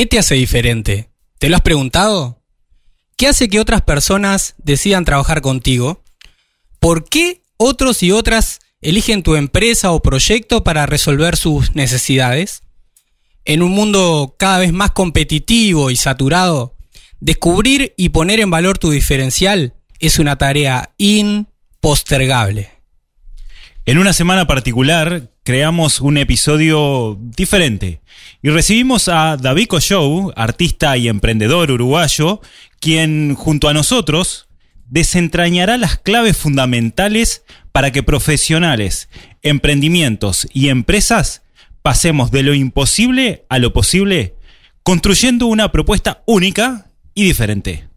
¿Qué te hace diferente? ¿Te lo has preguntado? ¿Qué hace que otras personas decidan trabajar contigo? ¿Por qué otros y otras eligen tu empresa o proyecto para resolver sus necesidades? En un mundo cada vez más competitivo y saturado, descubrir y poner en valor tu diferencial es una tarea impostergable. En una semana particular creamos un episodio diferente y recibimos a Davico Show, artista y emprendedor uruguayo, quien junto a nosotros desentrañará las claves fundamentales para que profesionales, emprendimientos y empresas pasemos de lo imposible a lo posible, construyendo una propuesta única y diferente.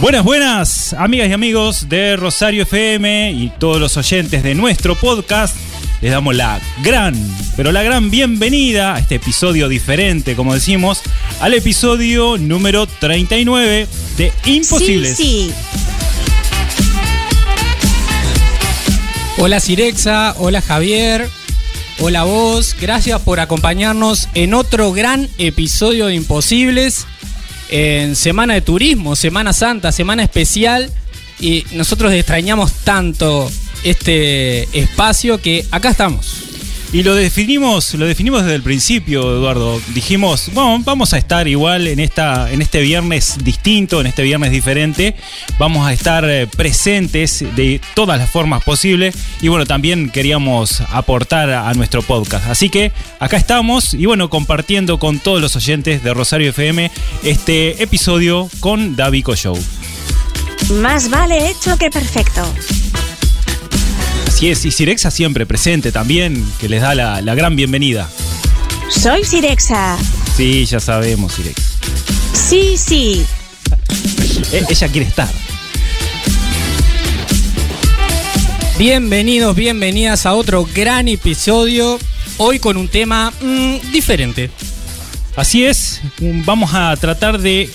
Buenas, buenas, amigas y amigos de Rosario FM y todos los oyentes de nuestro podcast. Les damos la gran, pero la gran bienvenida a este episodio diferente, como decimos, al episodio número 39 de Imposibles. Sí, sí. Hola Cirexa, hola Javier, hola vos, gracias por acompañarnos en otro gran episodio de Imposibles, en Semana de Turismo, Semana Santa, Semana Especial, y nosotros extrañamos tanto este espacio que acá estamos. Y lo definimos, lo definimos desde el principio, Eduardo. Dijimos, bueno, vamos a estar igual en esta, en este viernes distinto, en este viernes diferente. Vamos a estar eh, presentes de todas las formas posibles. Y bueno, también queríamos aportar a nuestro podcast. Así que acá estamos y bueno, compartiendo con todos los oyentes de Rosario FM este episodio con Davico Show. Más vale hecho que perfecto. Así es, y Cirexa siempre presente también, que les da la, la gran bienvenida. Soy Sirexa. Sí, ya sabemos, Cirexa. Sí, sí. E- ella quiere estar. Bienvenidos, bienvenidas a otro gran episodio, hoy con un tema mm, diferente. Así es, vamos a tratar de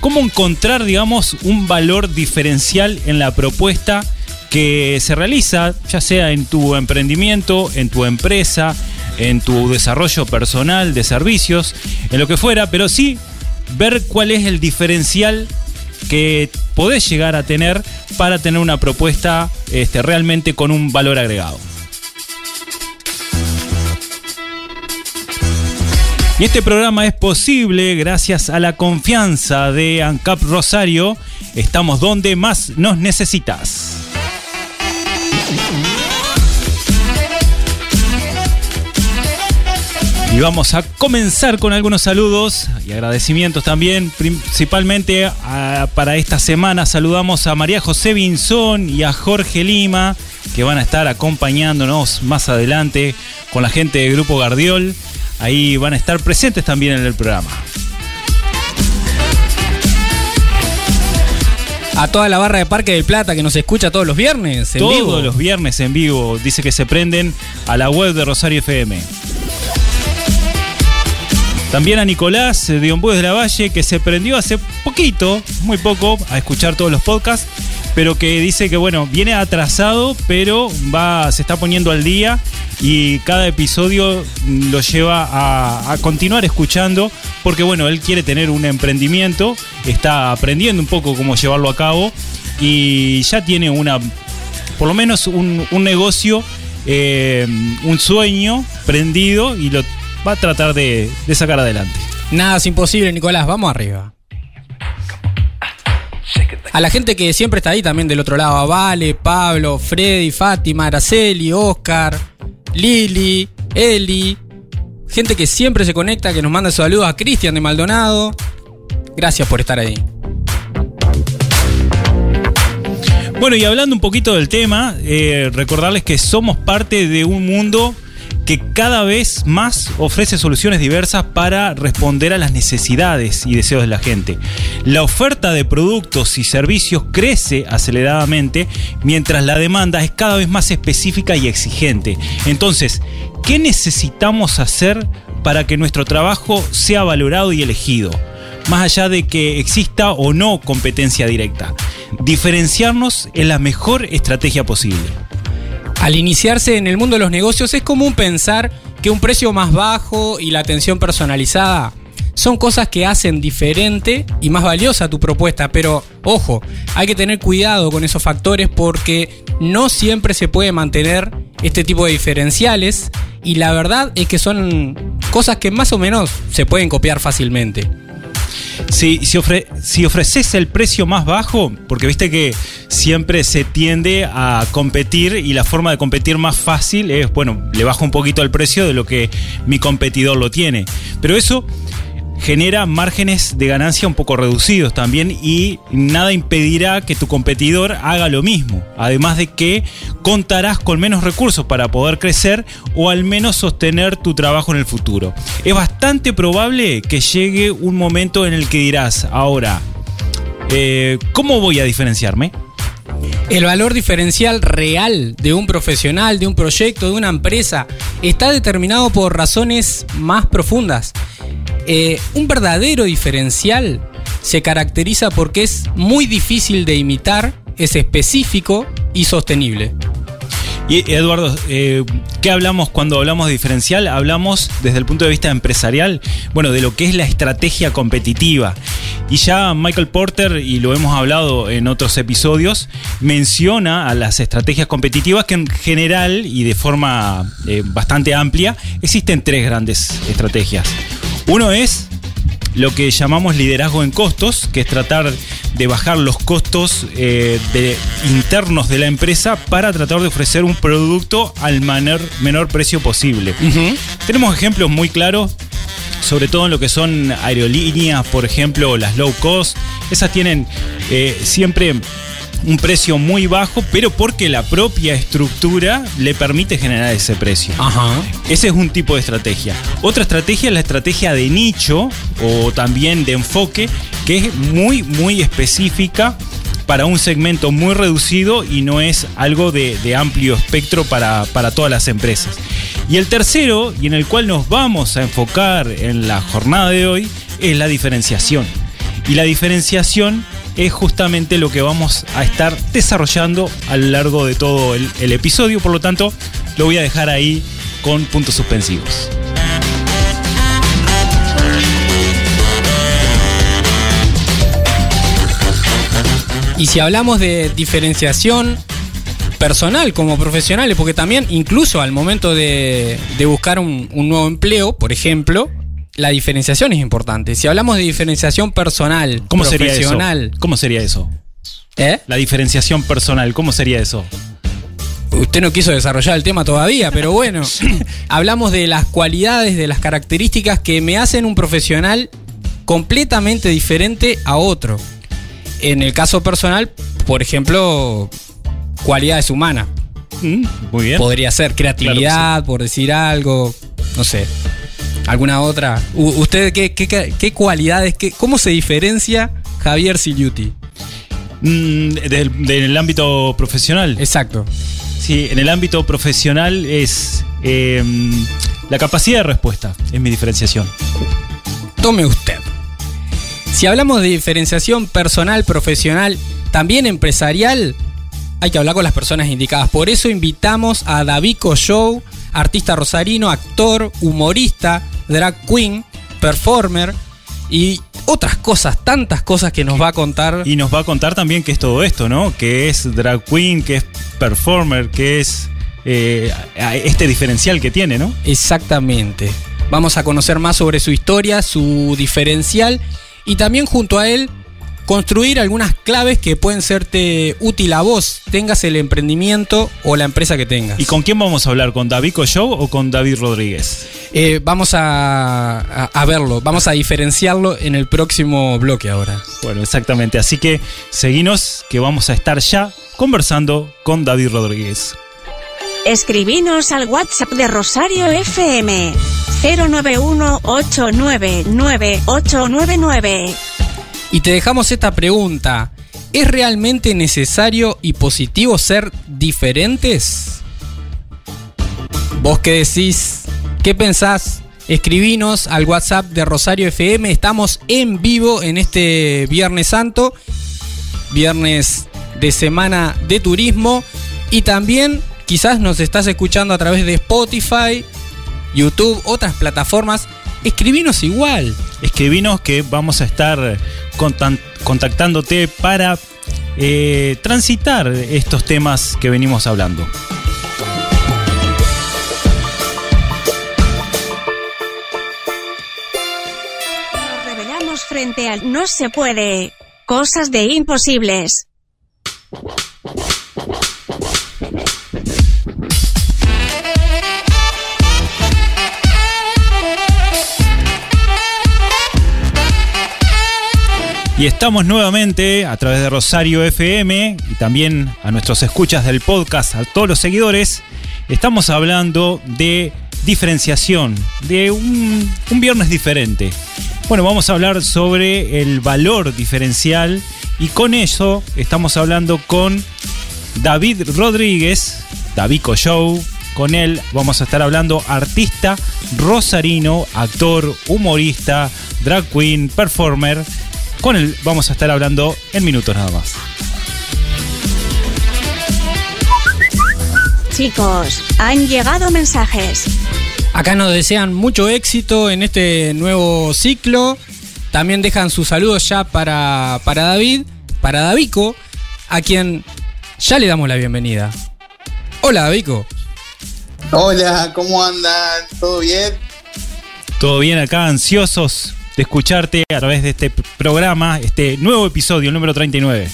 cómo encontrar, digamos, un valor diferencial en la propuesta que se realiza, ya sea en tu emprendimiento, en tu empresa, en tu desarrollo personal de servicios, en lo que fuera, pero sí ver cuál es el diferencial que podés llegar a tener para tener una propuesta este, realmente con un valor agregado. Y este programa es posible gracias a la confianza de ANCAP Rosario. Estamos donde más nos necesitas. Y vamos a comenzar con algunos saludos y agradecimientos también, principalmente a- para esta semana. Saludamos a María José Binzón y a Jorge Lima, que van a estar acompañándonos más adelante con la gente del Grupo Gardiol. Ahí van a estar presentes también en el programa. A toda la barra de Parque del Plata que nos escucha todos los viernes en Todos vivo. los viernes en vivo, dice que se prenden a la web de Rosario FM. También a Nicolás eh, de Ombudes de la Valle, que se prendió hace poquito, muy poco, a escuchar todos los podcasts, pero que dice que bueno, viene atrasado, pero va, se está poniendo al día y cada episodio lo lleva a, continuar escuchando, porque bueno, él quiere tener un emprendimiento, está aprendiendo un poco cómo llevarlo a cabo y ya tiene una, por lo menos un, negocio, eh, un sueño prendido y lo va a tratar de sacar adelante. Nada es imposible, Nicolás, vamos arriba. A la gente que siempre está ahí también del otro lado, a Vale, Pablo, Freddy, Fátima, Araceli, Oscar, Lili, Eli, gente que siempre se conecta, que nos manda saludos a Cristian de Maldonado. Gracias por estar ahí. Bueno, y hablando un poquito del tema, eh, recordarles que somos parte de un mundo que cada vez más ofrece soluciones diversas para responder a las necesidades y deseos de la gente. La oferta de productos y servicios crece aceleradamente mientras la demanda es cada vez más específica y exigente. Entonces, ¿qué necesitamos hacer para que nuestro trabajo sea valorado y elegido, más allá de que exista o no competencia directa. Diferenciarnos es la mejor estrategia posible. Al iniciarse en el mundo de los negocios es común pensar que un precio más bajo y la atención personalizada son cosas que hacen diferente y más valiosa tu propuesta, pero ojo, hay que tener cuidado con esos factores porque no siempre se puede mantener este tipo de diferenciales y la verdad es que son cosas que más o menos se pueden copiar fácilmente. Si, si, si ofreces el precio más bajo, porque viste que siempre se tiende a competir y la forma de competir más fácil es, bueno, le bajo un poquito el precio de lo que mi competidor lo tiene. Pero eso genera márgenes de ganancia un poco reducidos también y nada impedirá que tu competidor haga lo mismo. Además de que contarás con menos recursos para poder crecer o al menos sostener tu trabajo en el futuro. Es bastante probable que llegue un momento en el que dirás, ahora, eh, ¿cómo voy a diferenciarme? El valor diferencial real de un profesional, de un proyecto, de una empresa, está determinado por razones más profundas. Eh, un verdadero diferencial se caracteriza porque es muy difícil de imitar, es específico y sostenible. Y Eduardo, eh, ¿qué hablamos cuando hablamos de diferencial? Hablamos desde el punto de vista empresarial, bueno, de lo que es la estrategia competitiva. Y ya Michael Porter, y lo hemos hablado en otros episodios, menciona a las estrategias competitivas que en general y de forma eh, bastante amplia existen tres grandes estrategias. Uno es lo que llamamos liderazgo en costos, que es tratar de bajar los costos eh, de, internos de la empresa para tratar de ofrecer un producto al menor, menor precio posible. Tenemos ejemplos muy claros, sobre todo en lo que son aerolíneas, por ejemplo, las low cost. Esas tienen eh, siempre un precio muy bajo, pero porque la propia estructura le permite generar ese precio. Ajá. Ese es un tipo de estrategia. Otra estrategia es la estrategia de nicho o también de enfoque, que es muy, muy específica para un segmento muy reducido y no es algo de, de amplio espectro para, para todas las empresas. Y el tercero, y en el cual nos vamos a enfocar en la jornada de hoy, es la diferenciación. Y la diferenciación es justamente lo que vamos a estar desarrollando a lo largo de todo el, episodio, por lo tanto lo voy a dejar ahí con puntos suspensivos. Y si hablamos de diferenciación personal como profesionales, porque también incluso al momento de, buscar un nuevo empleo, por ejemplo, la diferenciación es importante. Si hablamos de diferenciación personal, ¿Cómo sería eso? profesional, ¿Cómo sería eso? ¿eh? La diferenciación personal, ¿cómo sería eso? Usted no quiso desarrollar el tema todavía, pero bueno, hablamos de las cualidades, de las características que me hacen un profesional completamente diferente a otro. En el caso personal, por ejemplo, cualidades humanas. Mm, Muy bien. Podría ser creatividad, por decir algo, no sé. ¿Alguna otra? U- ¿Usted qué, qué, qué- cualidades, qué, cómo se diferencia Javier Siliuti? Mm, del, del ámbito profesional. Exacto. Sí, en el ámbito profesional es eh, la capacidad de respuesta, es mi diferenciación. Tome usted. Si hablamos de diferenciación personal, profesional, también empresarial, hay que hablar con las personas indicadas. Por eso invitamos a Davico Show, artista rosarino, actor, humorista, drag queen, performer y otras cosas, tantas cosas que nos va a contar. Y nos va a contar también qué es todo esto, ¿no? Que es drag queen, que es performer, que es eh, este diferencial que tiene, ¿no? Exactamente. Vamos a conocer más sobre su historia, su diferencial y también junto a él construir algunas claves que pueden serte útil a vos, tengas el emprendimiento o la empresa que tengas. ¿Y con quién vamos a hablar? ¿Con Davico Show o con David Rodríguez? Eh, vamos a, a- a verlo, vamos a diferenciarlo en el próximo bloque ahora. Bueno, exactamente. Así que seguinos que vamos a estar ya conversando con David Rodríguez. Escribinos al WhatsApp de Rosario FM 091-899-899. Y te dejamos esta pregunta. ¿Es realmente necesario y positivo ser diferentes? ¿Vos qué decís? ¿Qué pensás? escribinos al WhatsApp de Rosario FM. Estamos en vivo en este Viernes Santo, viernes de semana de turismo. Y también quizás nos estás escuchando a través de Spotify, YouTube, otras plataformas. Escribinos igual. Escribinos que vamos a estar contactándote para eh, transitar estos temas que venimos hablando. Nos revelamos frente al no se puede. Cosas de imposibles. Y estamos nuevamente a través de Rosario FM y también a nuestros escuchas del podcast, a todos los seguidores. Estamos hablando de diferenciación, de un, viernes diferente. Bueno, vamos a hablar sobre el valor diferencial y con eso estamos hablando con David Rodríguez, Davico Show. Con él vamos a estar hablando artista rosarino, actor, humorista, drag queen, performer con él vamos a estar hablando en minutos nada más. Chicos, han llegado mensajes. Acá nos desean mucho éxito en este nuevo ciclo. También dejan sus saludos ya para, para David, para Davico, a quien ya le damos la bienvenida. Hola Davico. Hola, ¿cómo andan? ¿Todo bien? Todo bien acá, ansiosos de escucharte a través de este programa, este nuevo episodio, el número 39.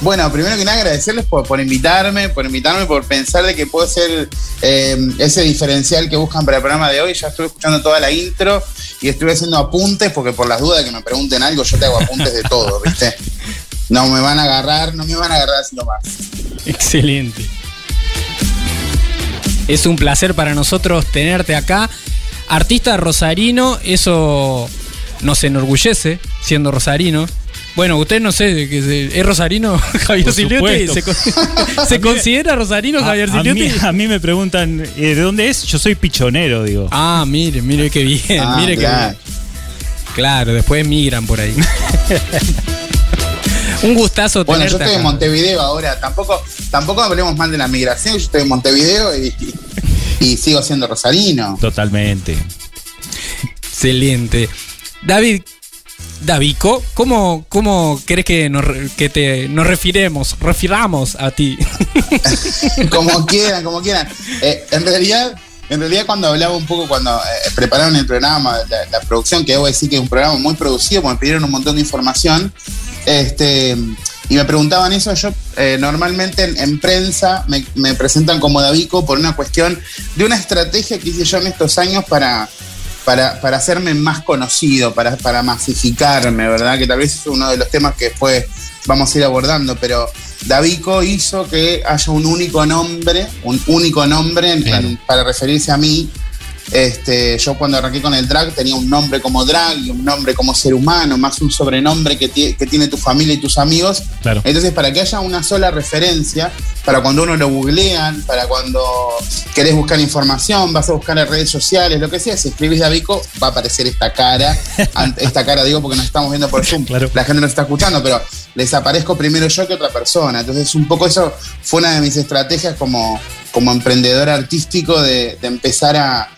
Bueno, primero que nada agradecerles por, por invitarme, por invitarme, por pensar de que puedo ser eh, ese diferencial que buscan para el programa de hoy. Ya estuve escuchando toda la intro y estuve haciendo apuntes porque por las dudas de que me pregunten algo, yo te hago apuntes de todo, ¿viste? No me van a agarrar, no me van a agarrar haciendo más. Excelente. Es un placer para nosotros tenerte acá. Artista rosarino, eso nos enorgullece siendo rosarino. Bueno, usted no sé, ¿es rosarino Javier Siliotti? ¿Se, ¿Se considera rosarino Javier Siliotti? A, mí, me preguntan, ¿de dónde es? Yo soy pichonero, digo. Ah, mire, mire qué bien, Ah, mire qué claro. bien. Claro, después migran por ahí. Un gustazo Bueno, yo estoy en acá. Montevideo ahora. Tampoco, tampoco hablemos mal de la migración. Yo estoy en Montevideo y, y- sigo siendo rosarino. Totalmente. Excelente. David, Davico, ¿cómo, cómo querés que nos, que te, nos refiremos, refiramos a ti? como quieran, como quieran. Eh, en realidad, en realidad cuando hablaba un poco, cuando eh, prepararon el programa, la, producción, que debo decir que es un programa muy producido, porque me pidieron un montón de información, este, y me preguntaban eso, yo eh, normalmente en, en prensa me, me presentan como Davico por una cuestión de una estrategia que hice yo en estos años para... Para, para hacerme más conocido, para, para masificarme, ¿verdad? Que tal vez es uno de los temas que después vamos a ir abordando, pero Davico hizo que haya un único nombre, un único nombre en- Claro. en- para referirse a mí. Este, yo cuando arranqué con el drag tenía un nombre como drag y un nombre como ser humano, más un sobrenombre que, tie- que tiene tu familia y tus amigos. Claro. Entonces, para que haya una sola referencia, para cuando uno lo googlean, para cuando querés buscar información, vas a buscar en redes sociales, lo que sea, si escribís Davico, va a aparecer esta cara. Esta cara digo porque nos estamos viendo por Zoom. Claro. La gente nos está escuchando, pero les aparezco primero yo que otra persona. Entonces, un poco eso fue una de mis estrategias como, como emprendedor artístico de, empezar a,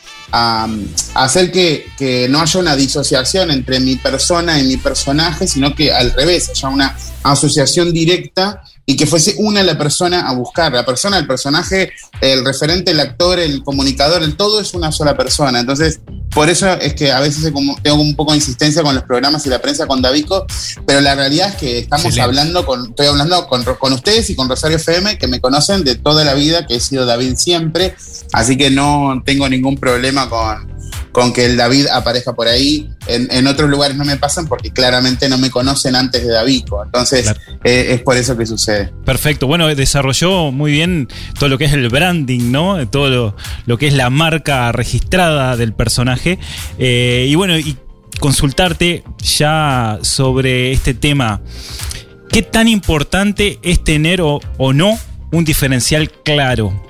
hacer que no haya una disociación entre mi persona y mi personaje, sino que al revés, haya una asociación directa y que fuese una la persona a buscar. La persona, el personaje, el referente, el actor, el comunicador, el todo es una sola persona. Entonces, por eso es que a veces tengo un poco de insistencia con los programas y la prensa con Davico, pero la realidad es que estamos Excelente. hablando con, estoy hablando con, con ustedes y con Rosario FM, que me conocen de toda la vida, que he sido David siempre, así que no tengo ningún problema con, con que el David aparezca por ahí. En, en otros lugares no me pasan porque claramente no me conocen antes de Davico, entonces Claro. eh, es por eso que sucede. Perfecto. Bueno, desarrolló muy bien todo lo que es el branding, ¿no? Todo lo, lo que es la marca registrada del personaje. Eh, y bueno, y consultarte ya sobre este tema. ¿Qué tan importante es tener o, o no un diferencial claro?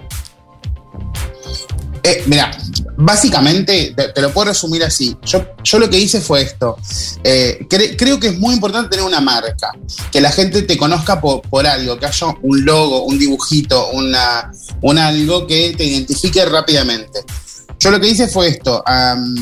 Eh, mira, básicamente, te, lo puedo resumir así. Yo, yo lo que hice fue esto. Eh, creo que es muy importante tener una marca, que la gente te conozca por, por algo, que haya un logo, un dibujito, una, un algo que te identifique rápidamente. Yo lo que hice fue esto.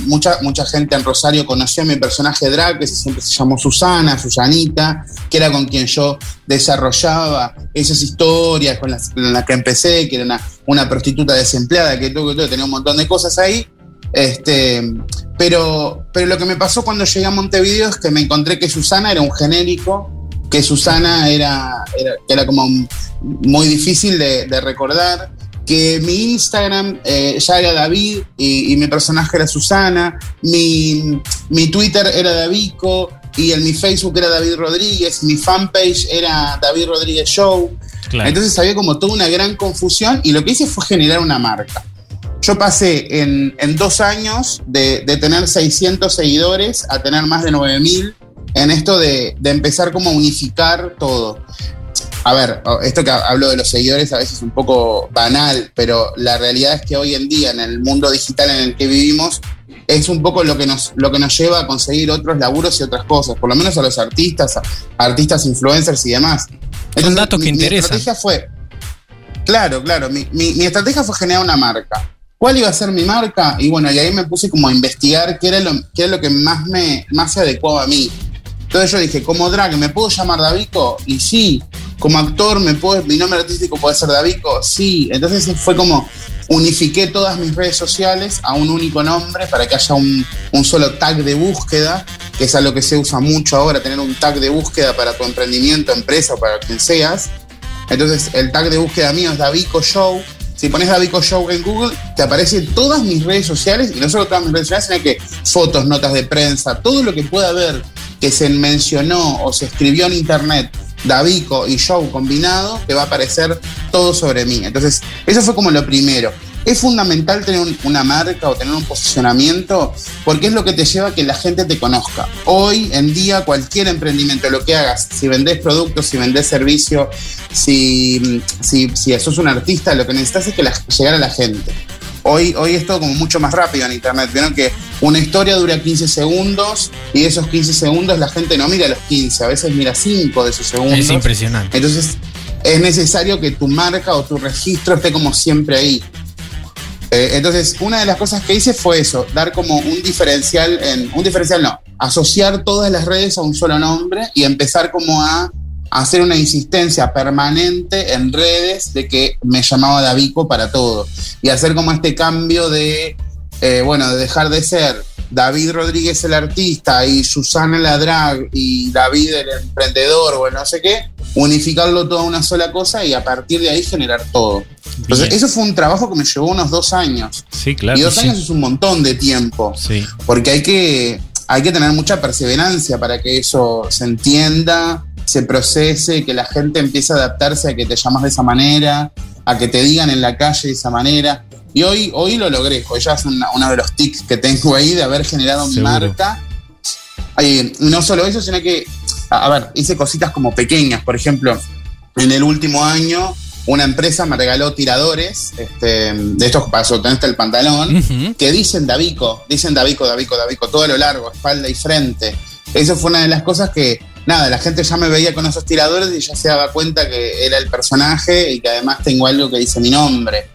mucha, mucha gente en Rosario conoció a mi personaje drag, que siempre se llamó Susana, Susanita, que era con quien yo desarrollaba esas historias con las, que empecé, que era una, prostituta desempleada, que todo, que tenía un montón de cosas ahí. Este, pero, pero lo que me pasó cuando llegué a Montevideo es que me encontré que Susana era un genérico, que Susana era, era, como muy difícil de, de recordar que mi Instagram eh, ya era David y, mi personaje era Susana, mi, Twitter era Davico y en mi Facebook era David Rodríguez, mi fanpage era David Rodríguez Show. Entonces había como toda una gran confusión y lo que hice fue generar una marca. Yo pasé en, dos años de, tener 600 seguidores a tener más de 9000 en esto de, de empezar como a unificar todo a ver, esto que hablo de los seguidores a veces es un poco banal, pero la realidad es que hoy en día, en el mundo digital en el que vivimos, es un poco lo que nos, lo que nos lleva a conseguir otros laburos y otras cosas, por lo menos a los artistas, a artistas influencers y demás. Son datos que interesan. Mi estrategia fue, claro, claro, mi, estrategia fue generar una marca. ¿Cuál iba a ser mi marca? Y bueno, y ahí me puse como a investigar qué era lo, qué era lo que más, me, más se adecuaba a mí. Entonces yo dije, como drag, ¿me puedo llamar Davico? Y sí, como actor, ¿me puedo, mi nombre artístico puede ser Davico? Sí. Entonces fue como unifiqué todas mis redes sociales a un único nombre para que haya un, solo tag de búsqueda, que es algo que se usa mucho ahora, tener un tag de búsqueda para tu emprendimiento, empresa o para quien seas. Entonces el tag de búsqueda mío es Davico Show. Si pones Davico Show en Google, te aparecen todas mis redes sociales, y no solo todas mis redes sociales, sino que fotos, notas de prensa, todo lo que pueda haber que se mencionó o se escribió en internet, Davico y Show combinado, te va a aparecer todo sobre mí. Entonces, eso fue como lo primero. Es fundamental tener una marca o tener un posicionamiento porque es lo que te lleva a que la gente te conozca. Hoy en día cualquier emprendimiento, lo que hagas, si vendés productos, si vendés servicio, si, si, si sos un artista, lo que necesitas es que llegar a la gente. Hoy, hoy es todo como mucho más rápido en Internet. Vieron que una historia dura 15 segundos y esos 15 segundos la gente no mira los 15, a veces mira 5 de esos segundos. Es impresionante. Entonces es necesario que tu marca o tu registro esté como siempre ahí. Eh, entonces, una de las cosas que hice fue eso, dar como un diferencial en. Un diferencial no, asociar todas las redes a un solo nombre y empezar como a hacer una insistencia permanente en redes de que me llamaba Davico para todo. Y hacer como este cambio de, eh, bueno, de dejar de ser David Rodríguez el artista y Susana la drag y David el emprendedor o no sé qué, unificarlo todo a una sola cosa y a partir de ahí generar todo. Entonces, eso fue un trabajo que me llevó unos dos años. Sí, claro. Y dos años es un montón de tiempo. Sí. Porque hay que, hay que tener mucha perseverancia para que eso se entienda se procese, que la gente empiece a adaptarse a que te llamas de esa manera, a que te digan en la calle de esa manera. Y hoy, hoy lo logré, hoy ya es uno de los tics que tengo ahí de haber generado mi marca. No solo eso, sino que, a, ver, hice cositas como pequeñas. Por ejemplo, en el último año, una empresa me regaló tiradores, este, de estos para sostenerte el pantalón, que dicen Davico, dicen Davico, Davico, Davico, todo a lo largo, espalda y frente. Eso fue una de las cosas que nada, la gente ya me veía con esos tiradores y ya se daba cuenta que era el personaje y que además tengo algo que dice mi nombre.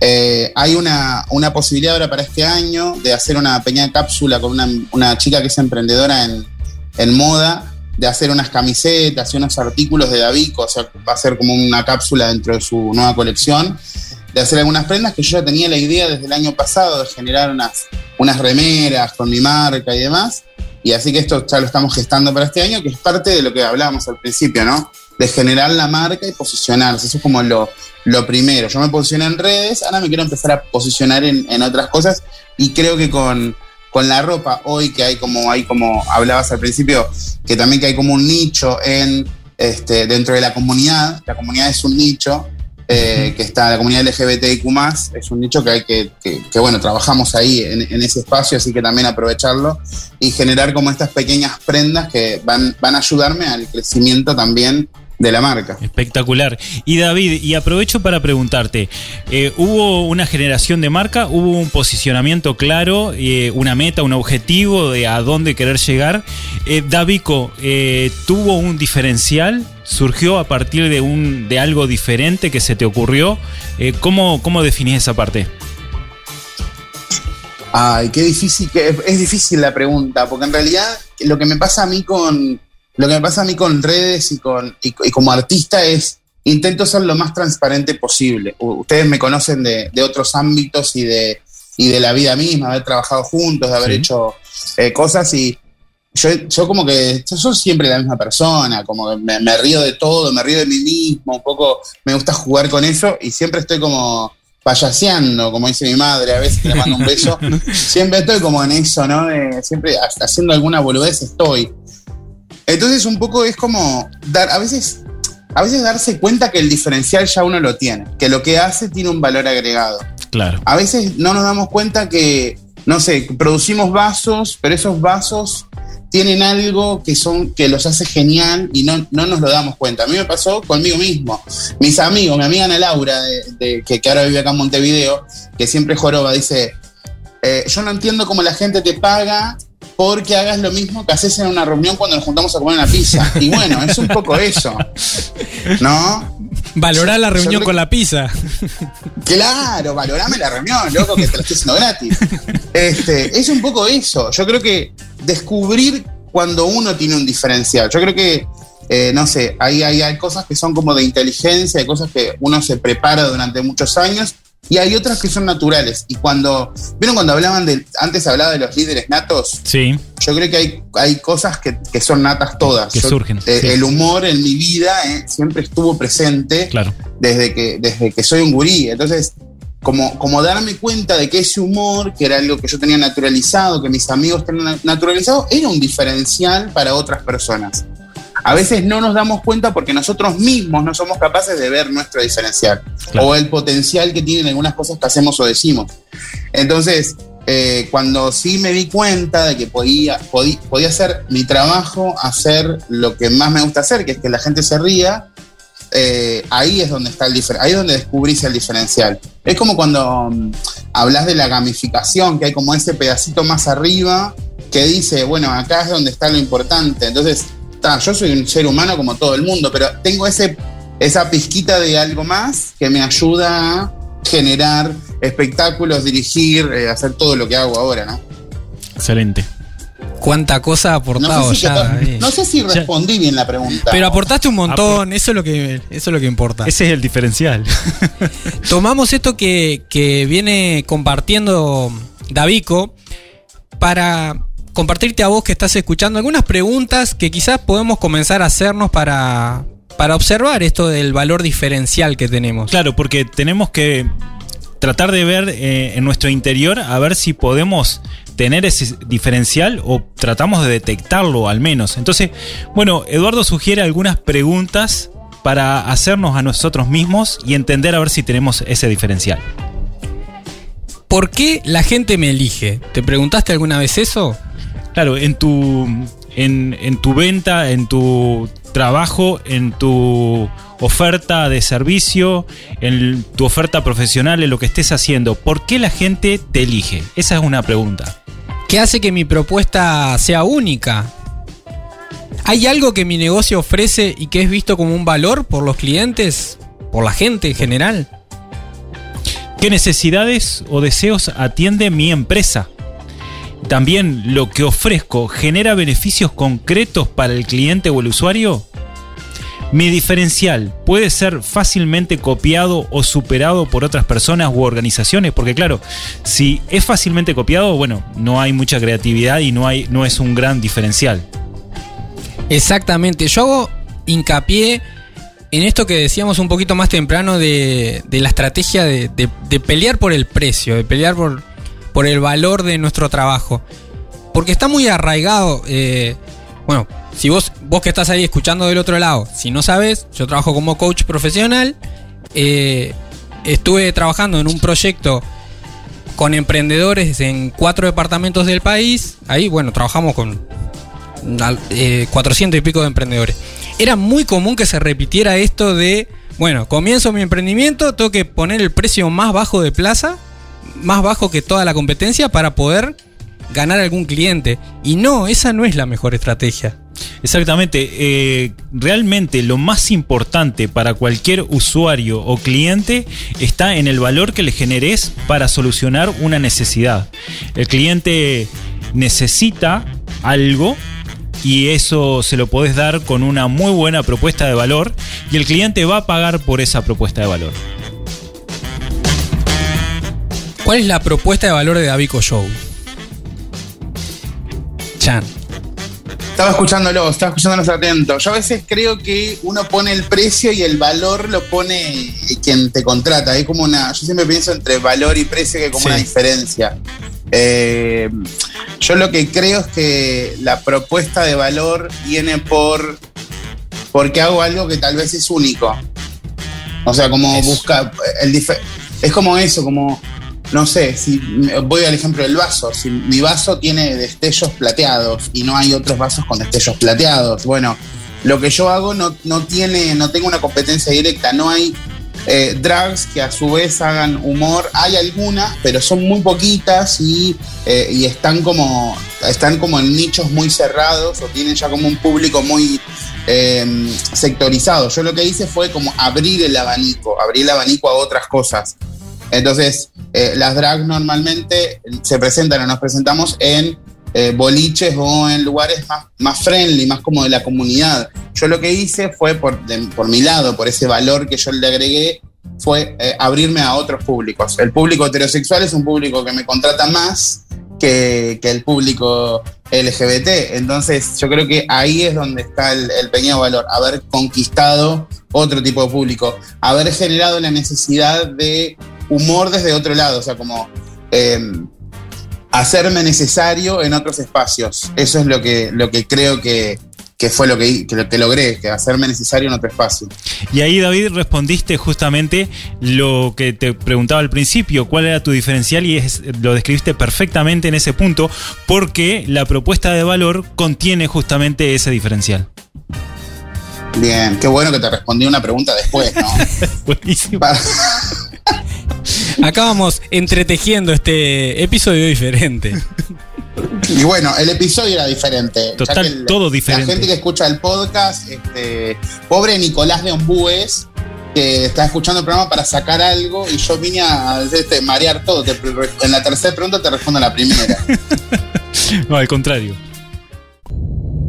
Eh, hay una, posibilidad ahora para este año de hacer una pequeña cápsula con una, chica que es emprendedora en, moda, de hacer unas camisetas y unos artículos de Davico, o sea, va a ser como una cápsula dentro de su nueva colección, de hacer algunas prendas que yo ya tenía la idea desde el año pasado de generar unas, unas remeras con mi marca y demás. Y así que esto ya lo estamos gestando para este año, que es parte de lo que hablábamos al principio, ¿no? De generar la marca y posicionarse. Eso es como lo, lo primero. Yo me posicioné en redes, ahora me quiero empezar a posicionar en, otras cosas y creo que con, con la ropa hoy que hay como, hay como hablabas al principio, que también que hay como un nicho en, este, dentro de la comunidad, la comunidad es un nicho, eh, que está la comunidad LGBTIQ, es un nicho que hay que, bueno, trabajamos ahí en, ese espacio, así que también aprovecharlo y generar como estas pequeñas prendas que van, van a ayudarme al crecimiento también de la marca. Espectacular. Y David, y aprovecho para preguntarte, eh, ¿hubo una generación de marca? ¿Hubo un posicionamiento claro, eh, una meta, un objetivo de a dónde querer llegar? Eh, Davico, ¿tuvo un diferencial? ¿Surgió a partir de, un, de algo diferente que se te ocurrió? ¿cómo, ¿Cómo definís esa parte? Ay, qué difícil, que, es difícil la pregunta, porque en realidad lo que me pasa a mí con, lo que me pasa a mí con redes y, con, y, y como artista es intento ser lo más transparente posible. Ustedes me conocen de, de otros ámbitos y de, y de la vida misma, haber trabajado juntos, de haber Sí. hecho eh, cosas y yo, yo como que yo soy siempre la misma persona, como que me, me río de todo, me río de mí mismo, un poco me gusta jugar con eso y siempre estoy como payaseando, como dice mi madre, a veces le mando un beso, siempre estoy como en eso, ¿no? De- siempre ha- haciendo alguna boludez estoy. Entonces un poco es como dar, a veces, a veces darse cuenta que el diferencial ya uno lo tiene, que lo que hace tiene un valor agregado. Claro. A veces no nos damos cuenta que, no sé, producimos vasos, pero esos vasos tienen algo que son que los hace genial y no, no nos lo damos cuenta. A mí me pasó conmigo mismo. Mis amigos, mi amiga Ana Laura, de, de- que, que ahora vive acá en Montevideo, que siempre joroba, dice, eh, yo no entiendo cómo la gente te paga porque hagas lo mismo que haces en una reunión cuando nos juntamos a comer una pizza. Y bueno, es un poco eso. ¿No? Valorar la reunión con la pizza. Claro, valorame la reunión, loco, que te la estoy haciendo gratis. Este, es un poco eso. Yo creo que descubrir cuando uno tiene un diferencial. Yo creo que, eh, no sé, hay, hay, hay cosas que son como de inteligencia, hay cosas que uno se prepara durante muchos años y hay otras que son naturales. Y cuando, ¿vieron cuando hablaban de, antes hablaba de los líderes natos? Sí, Yo creo que hay, hay cosas que, que son natas todas. Que Yo- surgen, eh, sí. El humor en mi vida eh, siempre estuvo presente claro. desde que, desde que soy un gurí. Entonces, como, como darme cuenta de que ese humor, que era algo que yo tenía naturalizado, que mis amigos tenían naturalizado, era un diferencial para otras personas. A veces no nos damos cuenta porque nosotros mismos no somos capaces de ver nuestro diferencial Claro. o el potencial que tienen algunas cosas que hacemos o decimos. Entonces, eh, cuando sí me di cuenta de que podía, podí- podía hacer mi trabajo, hacer lo que más me gusta hacer, que es que la gente se ría, eh, ahí es donde está el ahí es donde descubrís el diferencial. Es como cuando mm, hablas de la gamificación, que hay como ese pedacito más arriba que dice, bueno, acá es donde está lo importante. Entonces, ta, yo soy un ser humano como todo el mundo, pero tengo ese, esa pizquita de algo más que me ayuda a generar espectáculos, dirigir, eh, hacer todo lo que hago ahora, ¿no? Excelente. Cuánta cosa No aportado sé, si, ya. no sé si respondí bien la pregunta. Pero aportaste un montón, eso es lo que, eso es lo que importa. Ese es el diferencial. Tomamos esto que, que viene compartiendo Davico para compartirte a vos que estás escuchando algunas preguntas que quizás podemos comenzar a hacernos para, para observar esto del valor diferencial que tenemos. Claro, porque tenemos que tratar de ver eh, en nuestro interior a ver si podemos tener ese diferencial o tratamos de detectarlo al menos. Entonces, bueno, Eduardo sugiere algunas preguntas para hacernos a nosotros mismos y entender a ver si tenemos ese diferencial. ¿Por qué la gente me elige? ¿Te preguntaste alguna vez eso? Claro, en tu, en, en tu venta, en tu trabajo, en tu oferta de servicio, en tu oferta profesional, en lo que estés haciendo, ¿por qué la gente te elige? Esa es una pregunta. ¿Qué hace que mi propuesta sea única? ¿Hay algo que mi negocio ofrece y que es visto como un valor por los clientes? ¿Por la gente en general? ¿Qué necesidades o deseos atiende mi empresa? También lo que ofrezco genera beneficios concretos para el cliente o el usuario. Mi diferencial puede ser fácilmente copiado o superado por otras personas u organizaciones, porque claro, si es fácilmente copiado, bueno, no hay mucha creatividad y no, hay, no es un gran diferencial. Exactamente. Yo hago hincapié en esto que decíamos un poquito más temprano de, la estrategia de pelear por el precio, de pelear por, por el valor de nuestro trabajo. Porque está muy arraigado. eh, bueno, si vos, vos que estás ahí escuchando del otro lado, si no sabes, yo trabajo como coach profesional. eh, estuve trabajando en un proyecto con emprendedores en cuatro departamentos del país. Ahí, bueno, trabajamos con eh, 400 y pico de emprendedores. era muy común que se repitiera esto de, bueno, comienzo mi emprendimiento, tengo que poner el precio más bajo de plaza, más bajo que toda la competencia para poder ganar algún cliente. Y no, esa no es la mejor estrategia. Exactamente. eh, realmente lo más importante para cualquier usuario o cliente está en el valor que le generes para solucionar una necesidad. El cliente necesita algo y eso se lo podés dar con una muy buena propuesta de valor y el cliente va a pagar por esa propuesta de valor. ¿Cuál es la propuesta de valor de Davico Show? Chan. Estaba escuchándolo, estaba escuchándonos atento. Yo a veces creo que uno pone el precio y el valor lo pone quien te contrata. Hay como una. Yo siempre pienso entre valor y precio que hay como Sí. una diferencia. Eh, yo lo que creo es que la propuesta de valor viene por. porque hago algo que tal vez es único. O sea, como Eso. busca. El dife- es como eso, como. No sé, si voy al ejemplo del vaso. Si mi vaso tiene destellos plateados y no hay otros vasos con destellos plateados, bueno, lo que yo hago no, no tiene, no tengo una competencia directa. No hay eh, drags que a su vez hagan humor. Hay algunas, pero son muy poquitas y, eh, y están como están como en nichos muy cerrados o tienen ya como un público muy eh, sectorizado. Yo lo que hice fue como abrir el abanico, abrir el abanico a otras cosas. Entonces, eh, las drags normalmente se presentan o nos presentamos en eh, boliches o en lugares más, más friendly, más como de la comunidad. Yo lo que hice fue, por, de- por mi lado, por ese valor que yo le agregué, fue eh, abrirme a otros públicos. El público heterosexual es un público que me contrata más que, que el público LGBT. Entonces, yo creo que ahí es donde está el, el pequeño valor, haber conquistado otro tipo de público, haber generado la necesidad de humor desde otro lado, o sea, como eh, hacerme necesario en otros espacios. Eso es lo que, lo que creo que, que fue lo que, que, que logré, que hacerme necesario en otro espacio. Y ahí David respondiste justamente lo que te preguntaba al principio, cuál era tu diferencial y es- lo describiste perfectamente en ese punto porque la propuesta de valor contiene justamente ese diferencial. Bien, qué bueno que te respondí una pregunta después, ¿no? Buenísimo. Para- Acá vamos entretejiendo este episodio diferente. Y bueno, el episodio era diferente. Total, ya que el- todo diferente. La gente que escucha el podcast, este, pobre Nicolás de Ombúes, que está escuchando el programa para sacar algo y yo vine a este, marear todo. Te- en la tercera pregunta te respondo la primera. No, al contrario.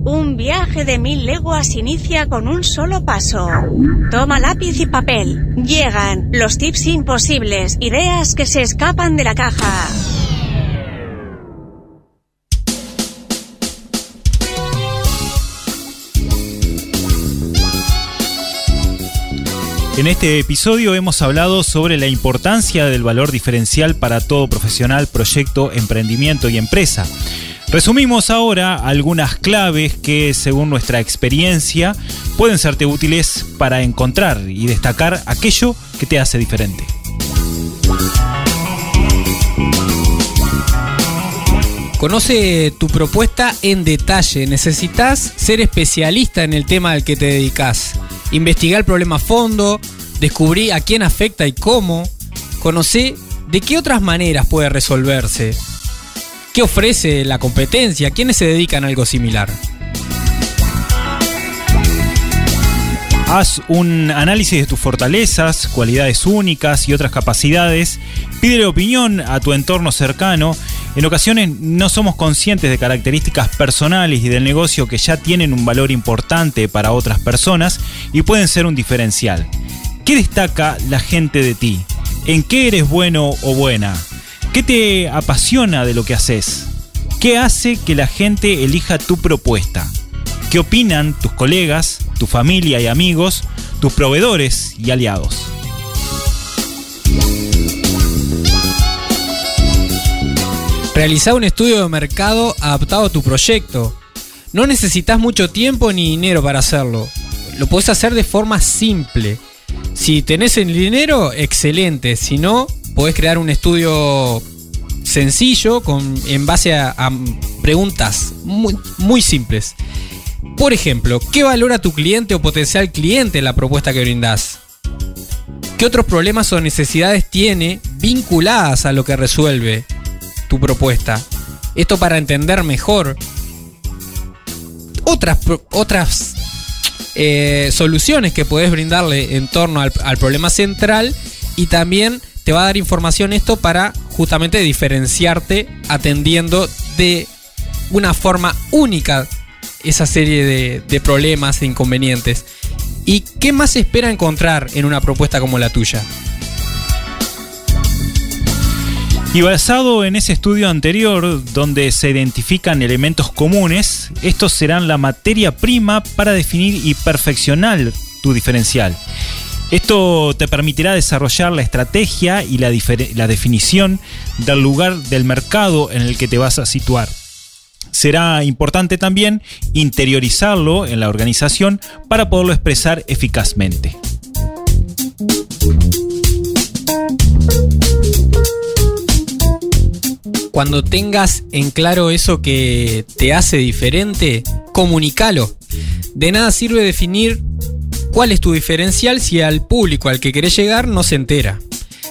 Un viaje de mil leguas inicia con un solo paso. Toma lápiz y papel. Llegan los tips imposibles, ideas que se escapan de la caja. En este episodio hemos hablado sobre la importancia del valor diferencial para todo profesional, proyecto, emprendimiento y empresa. Resumimos ahora algunas claves que, según nuestra experiencia, pueden serte útiles para encontrar y destacar aquello que te hace diferente. Conoce tu propuesta en detalle. Necesitas ser especialista en el tema al que te dedicas. Investigar el problema a fondo, descubrí a quién afecta y cómo. Conoce de qué otras maneras puede resolverse. ¿Qué ofrece la competencia? ¿Quiénes se dedican a algo similar? Haz un análisis de tus fortalezas, cualidades únicas y otras capacidades. Pídele opinión a tu entorno cercano. En ocasiones no somos conscientes de características personales y del negocio que ya tienen un valor importante para otras personas y pueden ser un diferencial. ¿Qué destaca la gente de ti? ¿En qué eres bueno o buena? ¿Qué te apasiona de lo que haces? ¿Qué hace que la gente elija tu propuesta? ¿Qué opinan tus colegas, tu familia y amigos, tus proveedores y aliados? Realizar un estudio de mercado adaptado a tu proyecto. No necesitas mucho tiempo ni dinero para hacerlo. Lo puedes hacer de forma simple. Si tenés el dinero, excelente. Si no, podés crear un estudio sencillo con, en base a, preguntas muy, simples. Por ejemplo, ¿qué valora tu cliente o potencial cliente en la propuesta que brindas? ¿Qué otros problemas o necesidades tiene vinculadas a lo que resuelve tu propuesta? Esto para entender mejor otras, otras eh, soluciones que puedes brindarle en torno al problema central y también te va a dar información esto para justamente diferenciarte atendiendo de una forma única esa serie de, problemas e inconvenientes. ¿Y qué más se espera encontrar en una propuesta como la tuya? Y basado en ese estudio anterior, donde se identifican elementos comunes, estos serán la materia prima para definir y perfeccionar tu diferencial. Esto te permitirá desarrollar la estrategia y la, la, definición del lugar del mercado en el que te vas a situar. Será importante también interiorizarlo en la organización para poderlo expresar eficazmente. Cuando tengas en claro eso que te hace diferente, comunícalo. De nada sirve definir cuál es tu diferencial si al público al que querés llegar no se entera.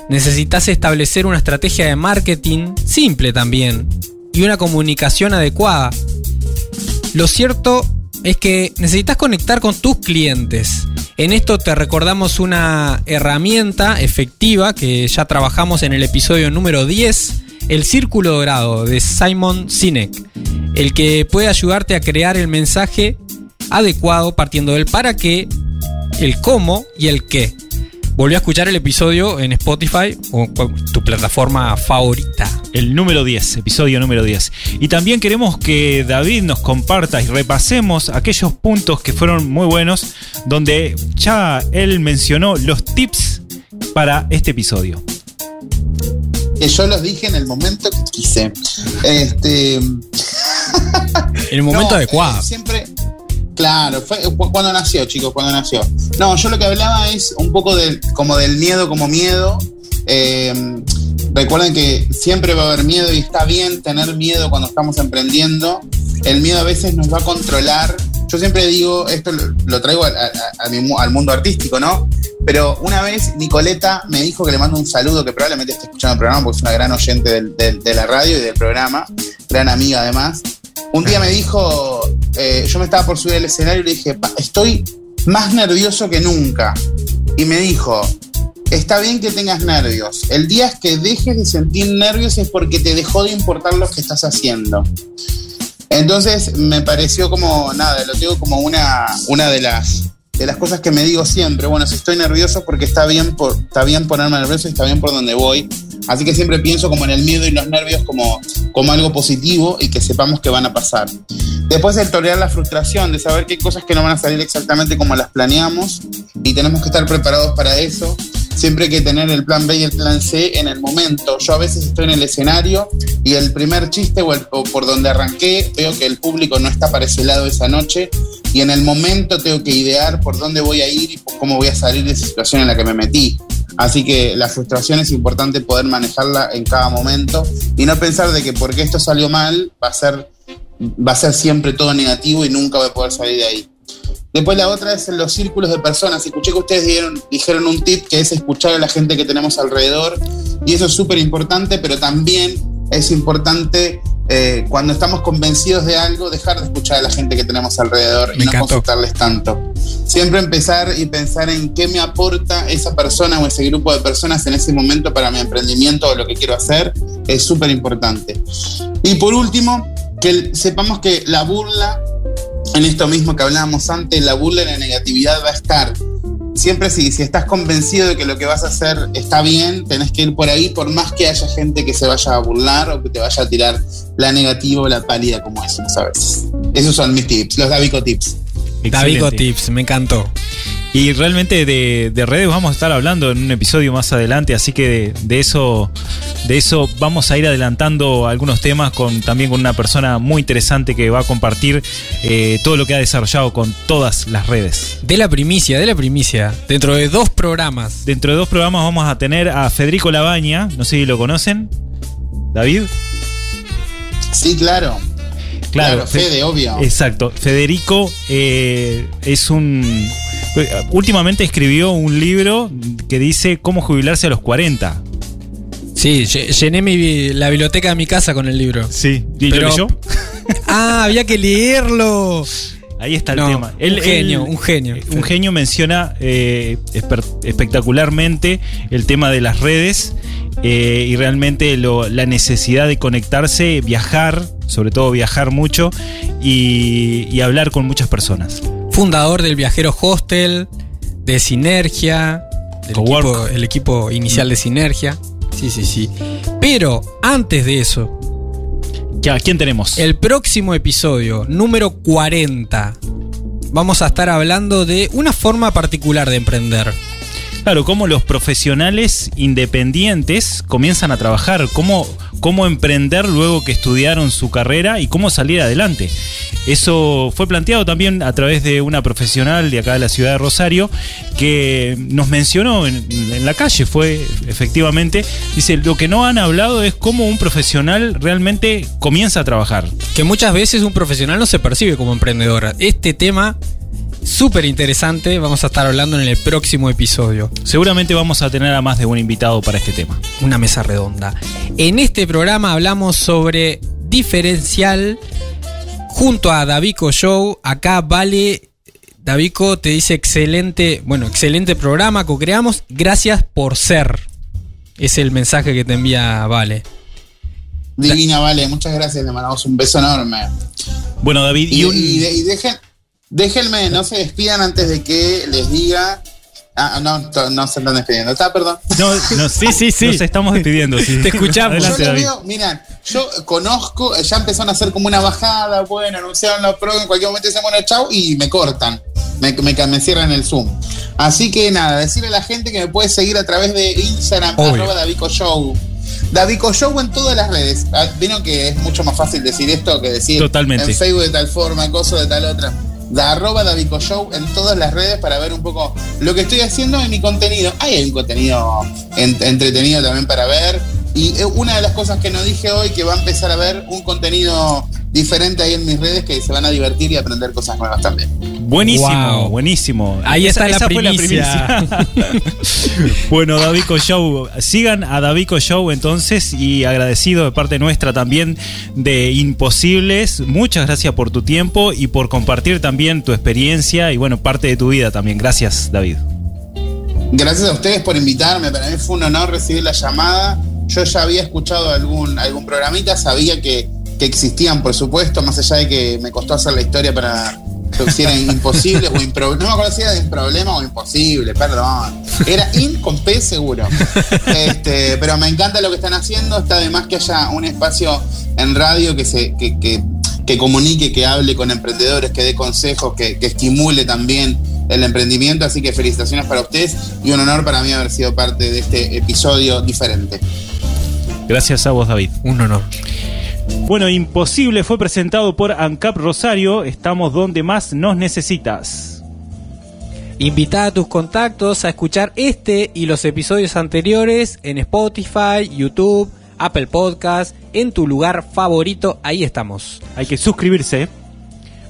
Necesitas establecer una estrategia de marketing simple también y una comunicación adecuada. Lo cierto es que necesitas conectar con tus clientes. En esto te recordamos una herramienta efectiva que ya trabajamos en el episodio número 10, el círculo dorado de Simon Sinek, el que puede ayudarte a crear el mensaje adecuado partiendo del para qué, el cómo y el qué. Volví a escuchar el episodio en Spotify o tu plataforma favorita. El número 10, episodio número 10. Y también queremos que David nos comparta y repasemos aquellos puntos que fueron muy buenos, donde ya él mencionó los tips para este episodio. Yo los dije en el momento que quise. Este. en el momento No, adecuado. eh, siempre. Claro, fue fue cuando nació, chicos, cuando nació. No, yo lo que hablaba es un poco del, como del miedo como miedo. Eh, recuerden que siempre va a haber miedo y está bien tener miedo cuando estamos emprendiendo. El miedo a veces nos va a controlar. Yo siempre digo, esto lo, traigo a- al mundo artístico, ¿no? Pero una vez Nicoleta me dijo que le mando un saludo, que probablemente esté escuchando el programa porque es una gran oyente de la radio y del programa, gran amiga además. Un día me dijo, eh, yo me estaba por subir al escenario y le dije, "Pa, estoy más nervioso que nunca. Y me dijo, está bien que tengas nervios. El día que dejes de sentir nervios es porque te dejó de importar lo que estás haciendo. Entonces me pareció como, nada, lo digo como una, una de, las, de las cosas que me digo siempre. Bueno, si estoy nervioso porque está bien, por, está bien ponerme nervioso y está bien por donde voy. Así que siempre pienso como en el miedo y los nervios como, como algo positivo y que sepamos que van a pasar. Después el tolerar la frustración, de saber que hay cosas que no van a salir exactamente como las planeamos y tenemos que estar preparados para eso. Siempre hay que tener el plan B y el plan C en el momento. Yo a veces estoy en el escenario y el primer chiste o, por donde arranqué veo que el público no está para ese lado esa noche y en el momento tengo que idear por dónde voy a ir y cómo voy a salir de esa situación en la que me metí. Así que la frustración es importante poder manejarla en cada momento y no pensar de que porque esto salió mal va a ser, va a ser siempre todo negativo y nunca voy a poder salir de ahí. Después la otra es en los círculos de personas. Escuché que ustedes dieron, dijeron un tip que es escuchar a la gente que tenemos alrededor y eso es súper importante, pero también es importante eh, cuando estamos convencidos de algo dejar de escuchar a la gente que tenemos alrededor y Me no encantó. consultarles tanto. Siempre empezar y pensar en qué me aporta esa persona o ese grupo de personas en ese momento para mi emprendimiento o lo que quiero hacer es súper importante. Y por último, que sepamos que la burla en esto mismo que hablábamos antes, la burla y la negatividad va a estar. Siempre si, si estás convencido de que lo que vas a hacer está bien, tenés que ir por ahí, por más que haya gente que se vaya a burlar o que te vaya a tirar la negativa o la pálida, como decimos a veces. Esos son mis tips, los Davico tips. Davico. Tips, me encantó. Y realmente de, de redes vamos a estar hablando en un episodio más adelante, así que de, de eso, de eso vamos a ir adelantando algunos temas con también con una persona muy interesante que va a compartir eh, todo lo que ha desarrollado con todas las redes. De la primicia, de la primicia. Dentro de dos programas. Dentro de dos programas vamos a tener a Federico Labaña, no sé si lo conocen, David. Sí, claro. Claro, Fede, obvio. Exacto. Federico eh, es un. Últimamente escribió un libro que dice cómo jubilarse a los 40. Sí, lle- llené mi, la biblioteca de mi casa con el libro. Sí. ¿Y Pero- leyó? Ah, había que leerlo. Ahí está el No, tema. un genio, un genio. Un genio menciona eh, espectacularmente el tema de las redes eh, y realmente lo- la necesidad de conectarse, viajar, sobre todo viajar mucho y, y hablar con muchas personas. Fundador del Viajero Hostel, de Sinergia, del Cowork. equipo, el equipo inicial de Sinergia. Sí, sí, sí. Pero antes de eso, ¿Qué- ¿A quién tenemos? el próximo episodio, número 40, vamos a estar hablando de una forma particular de emprender. Claro, cómo los profesionales independientes comienzan a trabajar, cómo, cómo emprender luego que estudiaron su carrera y cómo salir adelante. Eso fue planteado también a través de una profesional de acá de la ciudad de Rosario que nos mencionó en, en la calle, fue efectivamente, dice, lo que no han hablado es cómo un profesional realmente comienza a trabajar. Que muchas veces un profesional no se percibe como emprendedor. Este tema, súper interesante, vamos a estar hablando en el próximo episodio. Seguramente vamos a tener a más de un invitado para este tema. una mesa redonda. En este programa hablamos sobre diferencial junto a Davico Show. Acá vale. Davico te dice excelente, bueno, excelente programa, co-creamos. Gracias por ser. Es el mensaje que te envía Vale. Divina, vale, muchas gracias, le mandamos un beso enorme. Bueno, David, Y, y un... y de- y dejen, déjenme, no se despidan antes de que les diga. Ah, no, to- no se están despidiendo. Está, perdón. No, no, sí, sí, sí. Nos estamos despidiendo. sí. Te escuchamos. Adelante, yo lo David. veo, miran, yo conozco, ya empezaron a hacer como una bajada, bueno, anunciaron la pro, en cualquier momento dicen, bueno, chau, y me cortan, me, me, me cierran el Zoom. Así que nada, decirle a la gente que me puede seguir a través de Instagram, Obvio. arroba Davico Show. Davico Show en todas las redes. Ah, Vieron que es mucho más fácil decir esto que decir Totalmente. en Facebook de tal forma, cosa de tal otra. Da arroba Davico Show en todas las redes para ver un poco lo que estoy haciendo en mi contenido. Hay un contenido en- entretenido también para ver. Y eh, una de las cosas que no dije hoy, que va a empezar a ver un contenido diferente ahí en mis redes, que se van a divertir y aprender cosas nuevas también. Buenísimo, Wow. buenísimo. Ahí está la fue primicia. bueno, Davico Show, sigan a Davico Show entonces y agradecido de parte nuestra también de Imposibles. Muchas gracias por tu tiempo y por compartir también tu experiencia y bueno, parte de tu vida también. Gracias, David. Gracias a ustedes por invitarme. Para mí fue un honor recibir la llamada. Yo ya había escuchado algún, algún programita, sabía que, que existían, por supuesto, más allá de que me costó hacer la historia para que si eran imposibles o impro- No me acuerdo si era de problema o imposible, perdón. Era in con P seguro. Este, pero me encanta lo que están haciendo. Está de más que haya un espacio en radio que se. Que, que, que comunique, que hable con emprendedores, que dé consejos, que, que estimule también el emprendimiento. Así que felicitaciones para ustedes y un honor para mí haber sido parte de este episodio diferente. Gracias a vos, David. Un honor. Bueno, Imposible fue presentado por ANCAP Rosario. Estamos donde más nos necesitas. Invita a tus contactos a escuchar este y los episodios anteriores en Spotify, YouTube, Apple Podcast, en tu lugar favorito. Ahí estamos. Hay que suscribirse.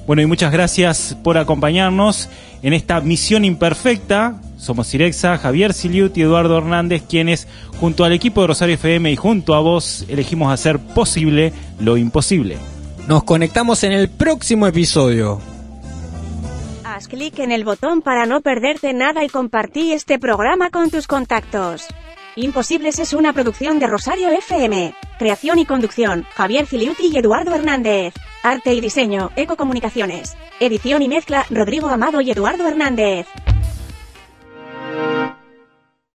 Bueno, y muchas gracias por acompañarnos en esta misión imperfecta. Somos Sirexa, Javier Siliut y Eduardo Hernández, quienes, junto al equipo de Rosario FM y junto a vos, elegimos hacer posible lo imposible. Nos conectamos en el próximo episodio. Haz clic en el botón para no perderte nada y compartí este programa con tus contactos. Imposibles es una producción de Rosario FM. Creación y conducción, Javier Filiuti y Eduardo Hernández. Arte y diseño, Ecocomunicaciones. Edición y mezcla, Rodrigo Amado y Eduardo Hernández. Música